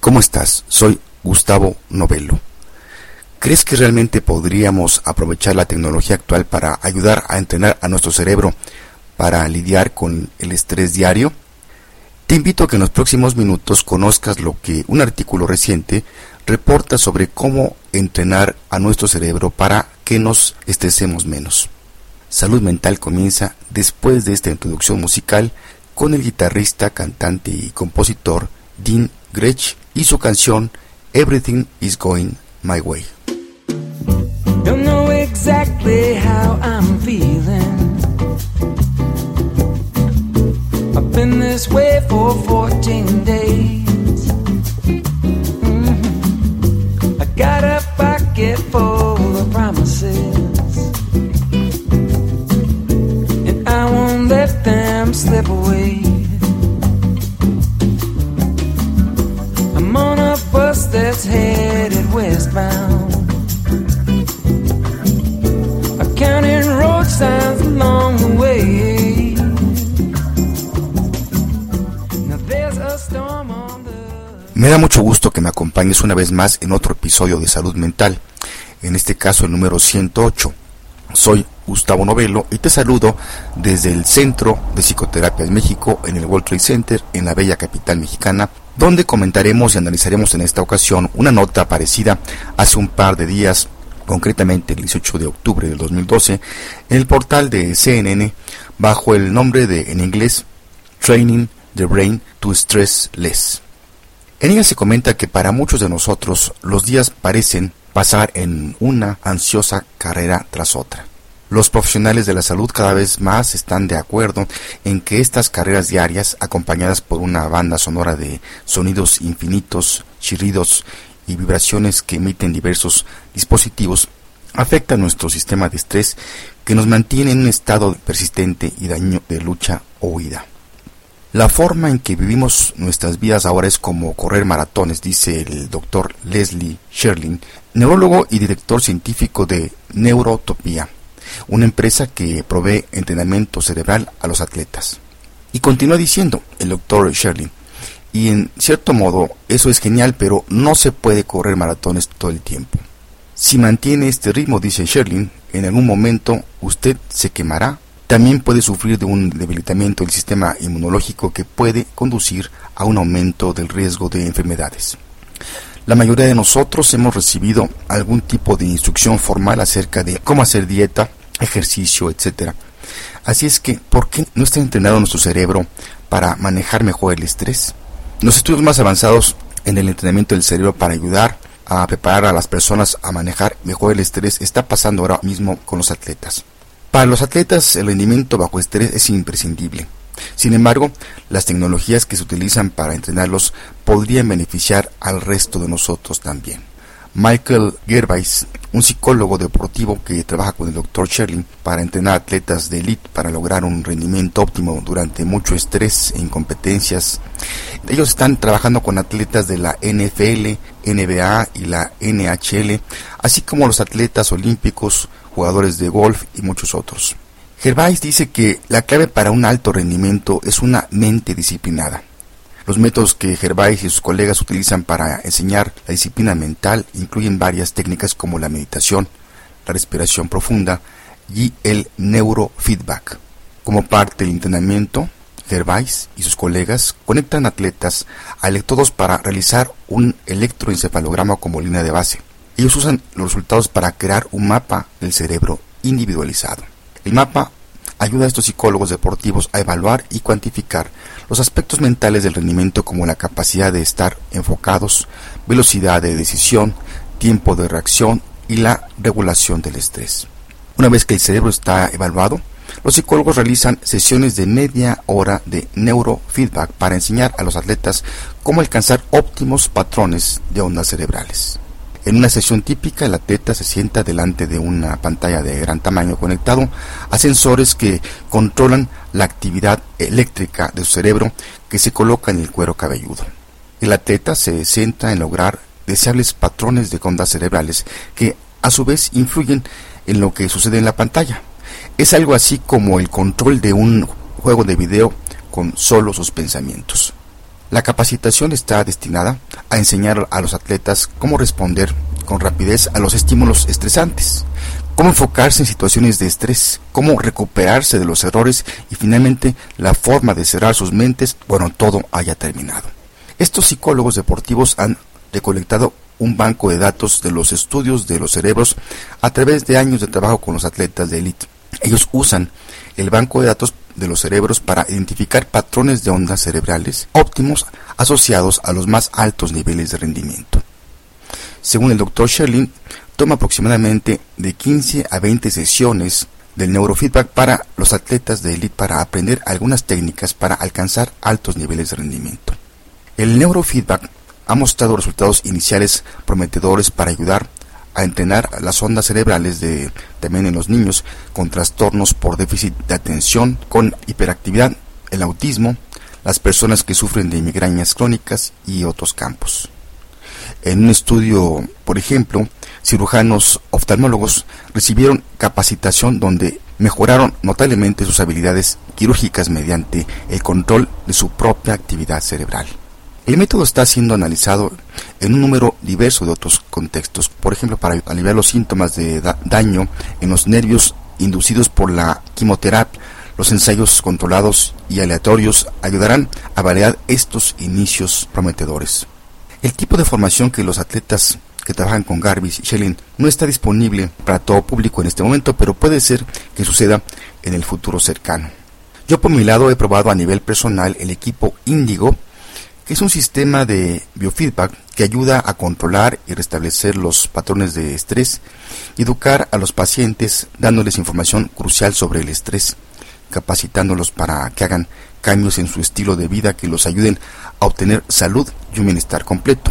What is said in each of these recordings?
¿Cómo estás? Soy Gustavo Novello. ¿Crees que realmente podríamos aprovechar la tecnología actual para ayudar a entrenar a nuestro cerebro para lidiar con el estrés diario? Te invito a que en los próximos minutos conozcas lo que un artículo reciente reporta sobre cómo entrenar a nuestro cerebro para que nos estresemos menos. Salud Mental comienza después de esta introducción musical con el guitarrista, cantante y compositor Dean Gretsch y su canción Everything is Going My Way. That's headed westbound. Counting road signs along way. A on. Me da mucho gusto que me acompañes una vez más en otro episodio de Salud Mental, en este caso el número 108. Soy Gustavo Novelo y te saludo desde el Centro de Psicoterapia México en el World Trade Center en la bella capital mexicana donde comentaremos y analizaremos en esta ocasión una nota parecida hace un par de días, concretamente el 18 de octubre del 2012, en el portal de CNN bajo el nombre de en inglés Training the Brain to Stress Less. En ella se comenta que para muchos de nosotros los días parecen pasar en una ansiosa carrera tras otra. Los profesionales de la salud cada vez más están de acuerdo en que estas carreras diarias, acompañadas por una banda sonora de sonidos infinitos, chirridos y vibraciones que emiten diversos dispositivos, afectan nuestro sistema de estrés que nos mantiene en un estado persistente y daño de lucha o huida. La forma en que vivimos nuestras vidas ahora es como correr maratones, dice el doctor Leslie Sherling, neurólogo y director científico de Neurotopía una empresa que provee entrenamiento cerebral a los atletas. Y continúa diciendo el doctor Sherlin, y en cierto modo eso es genial, pero no se puede correr maratones todo el tiempo. Si mantiene este ritmo, dice Sherlin, en algún momento usted se quemará. También puede sufrir de un debilitamiento del sistema inmunológico que puede conducir a un aumento del riesgo de enfermedades. La mayoría de nosotros hemos recibido algún tipo de instrucción formal acerca de cómo hacer dieta, ejercicio, etcétera. Así es que, ¿por qué no está entrenado nuestro cerebro para manejar mejor el estrés? Los estudios más avanzados en el entrenamiento del cerebro para ayudar a preparar a las personas a manejar mejor el estrés está pasando ahora mismo con los atletas. Para los atletas el rendimiento bajo estrés es imprescindible. Sin embargo, las tecnologías que se utilizan para entrenarlos podrían beneficiar al resto de nosotros también. Michael Gervais, un psicólogo deportivo que trabaja con el Dr. Sherling para entrenar atletas de élite para lograr un rendimiento óptimo durante mucho estrés e incompetencias. Ellos están trabajando con atletas de la NFL, NBA y la NHL, así como los atletas olímpicos, jugadores de golf y muchos otros. Gervais dice que la clave para un alto rendimiento es una mente disciplinada. Los métodos que Gervais y sus colegas utilizan para enseñar la disciplina mental incluyen varias técnicas como la meditación, la respiración profunda y el neurofeedback. Como parte del entrenamiento, Gervais y sus colegas conectan atletas a electrodos para realizar un electroencefalograma como línea de base. Ellos usan los resultados para crear un mapa del cerebro individualizado. El mapa ayuda a estos psicólogos deportivos a evaluar y cuantificar los aspectos mentales del rendimiento como la capacidad de estar enfocados, velocidad de decisión, tiempo de reacción y la regulación del estrés. Una vez que el cerebro está evaluado, los psicólogos realizan sesiones de media hora de neurofeedback para enseñar a los atletas cómo alcanzar óptimos patrones de ondas cerebrales. En una sesión típica, el atleta se sienta delante de una pantalla de gran tamaño conectado a sensores que controlan la actividad eléctrica de su cerebro que se coloca en el cuero cabelludo. El atleta se centra en lograr deseables patrones de ondas cerebrales que a su vez influyen en lo que sucede en la pantalla. Es algo así como el control de un juego de video con solo sus pensamientos. La capacitación está destinada a enseñar a los atletas cómo responder con rapidez a los estímulos estresantes, cómo enfocarse en situaciones de estrés, cómo recuperarse de los errores y finalmente la forma de cerrar sus mentes cuando todo haya terminado. Estos psicólogos deportivos han recolectado un banco de datos de los estudios de los cerebros a través de años de trabajo con los atletas de élite. Ellos usan el banco de datos de los cerebros para identificar patrones de ondas cerebrales óptimos asociados a los más altos niveles de rendimiento. Según el Dr. Sherlin, toma aproximadamente de 15 a 20 sesiones del neurofeedback para los atletas de élite para aprender algunas técnicas para alcanzar altos niveles de rendimiento. El neurofeedback ha mostrado resultados iniciales prometedores para ayudar a entrenar las ondas cerebrales de también en los niños con trastornos por déficit de atención, con hiperactividad, el autismo, las personas que sufren de migrañas crónicas y otros campos. En un estudio, por ejemplo, cirujanos oftalmólogos recibieron capacitación donde mejoraron notablemente sus habilidades quirúrgicas mediante el control de su propia actividad cerebral. El método está siendo analizado en un número diverso de otros contextos, por ejemplo, para aliviar los síntomas de daño en los nervios inducidos por la quimioterapia. Los ensayos controlados y aleatorios ayudarán a variar estos inicios prometedores. El tipo de formación que los atletas que trabajan con Garbis y Schelling no está disponible para todo público en este momento, pero puede ser que suceda en el futuro cercano. Yo por mi lado he probado a nivel personal el equipo Índigo, es un sistema de biofeedback que ayuda a controlar y restablecer los patrones de estrés educar a los pacientes dándoles información crucial sobre el estrés, capacitándolos para que hagan cambios en su estilo de vida que los ayuden a obtener salud y un bienestar completo.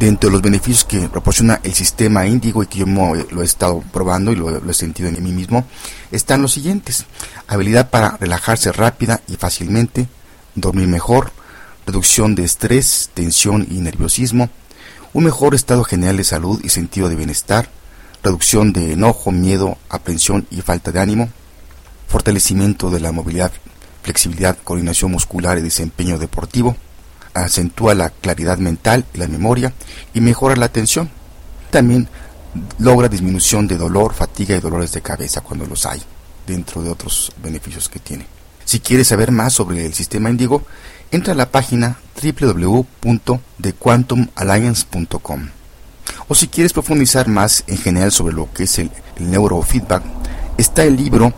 Dentro de los beneficios que proporciona el sistema índigo y que yo lo he estado probando y lo, he sentido en mí mismo, están los siguientes. Habilidad para relajarse rápida y fácilmente, dormir mejor, reducción de estrés, tensión y nerviosismo, un mejor estado general de salud y sentido de bienestar, reducción de enojo, miedo, aprensión y falta de ánimo, fortalecimiento de la movilidad, flexibilidad, coordinación muscular y desempeño deportivo, acentúa la claridad mental y la memoria y mejora la atención. También logra disminución de dolor, fatiga y dolores de cabeza cuando los hay, dentro de otros beneficios que tiene. Si quieres saber más sobre el sistema Indigo, entra a la página www.thequantumalliance.com. O si quieres profundizar más en general sobre lo que es el, el neurofeedback, está el libro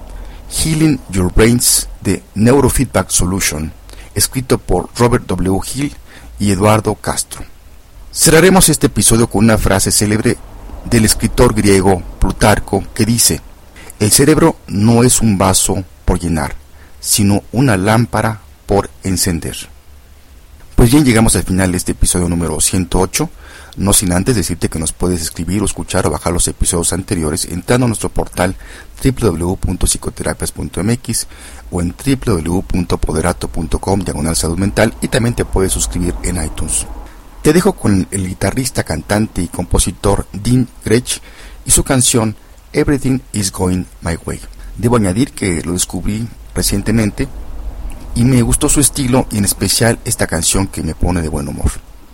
Healing Your Brains de Neurofeedback Solution escrito por Robert W. Hill y Eduardo Castro. Cerraremos este episodio con una frase célebre del escritor griego Plutarco que dice, el cerebro no es un vaso por llenar, sino una lámpara por encender. Pues bien, llegamos al final de este episodio número 108. No sin antes decirte que nos puedes escribir o escuchar o bajar los episodios anteriores entrando a nuestro portal www.psicoterapias.mx o en www.poderato.com diagonal salud mental y también te puedes suscribir en iTunes. Te dejo con el guitarrista, cantante y compositor Dean Gretsch y su canción Everything is Going My Way. Debo añadir que lo descubrí recientemente y me gustó su estilo y en especial esta canción que me pone de buen humor.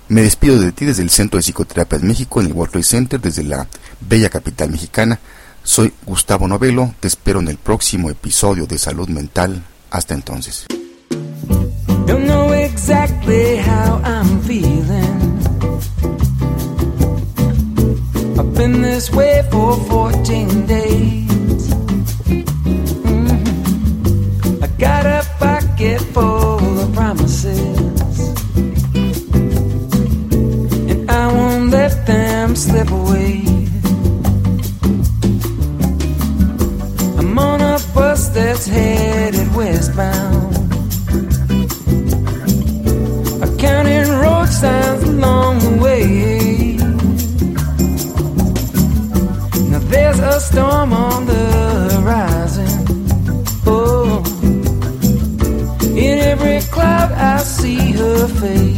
Me despido de ti desde el Centro de Psicoterapia de México en el World Trade Center, desde la bella capital mexicana. Soy Gustavo Novelo, te espero en el próximo episodio de Salud Mental. Hasta entonces. I've been this way for 14 westbound. I'm counting road signs along the way. Now there's a storm on the horizon. Oh, in every cloud I see her face.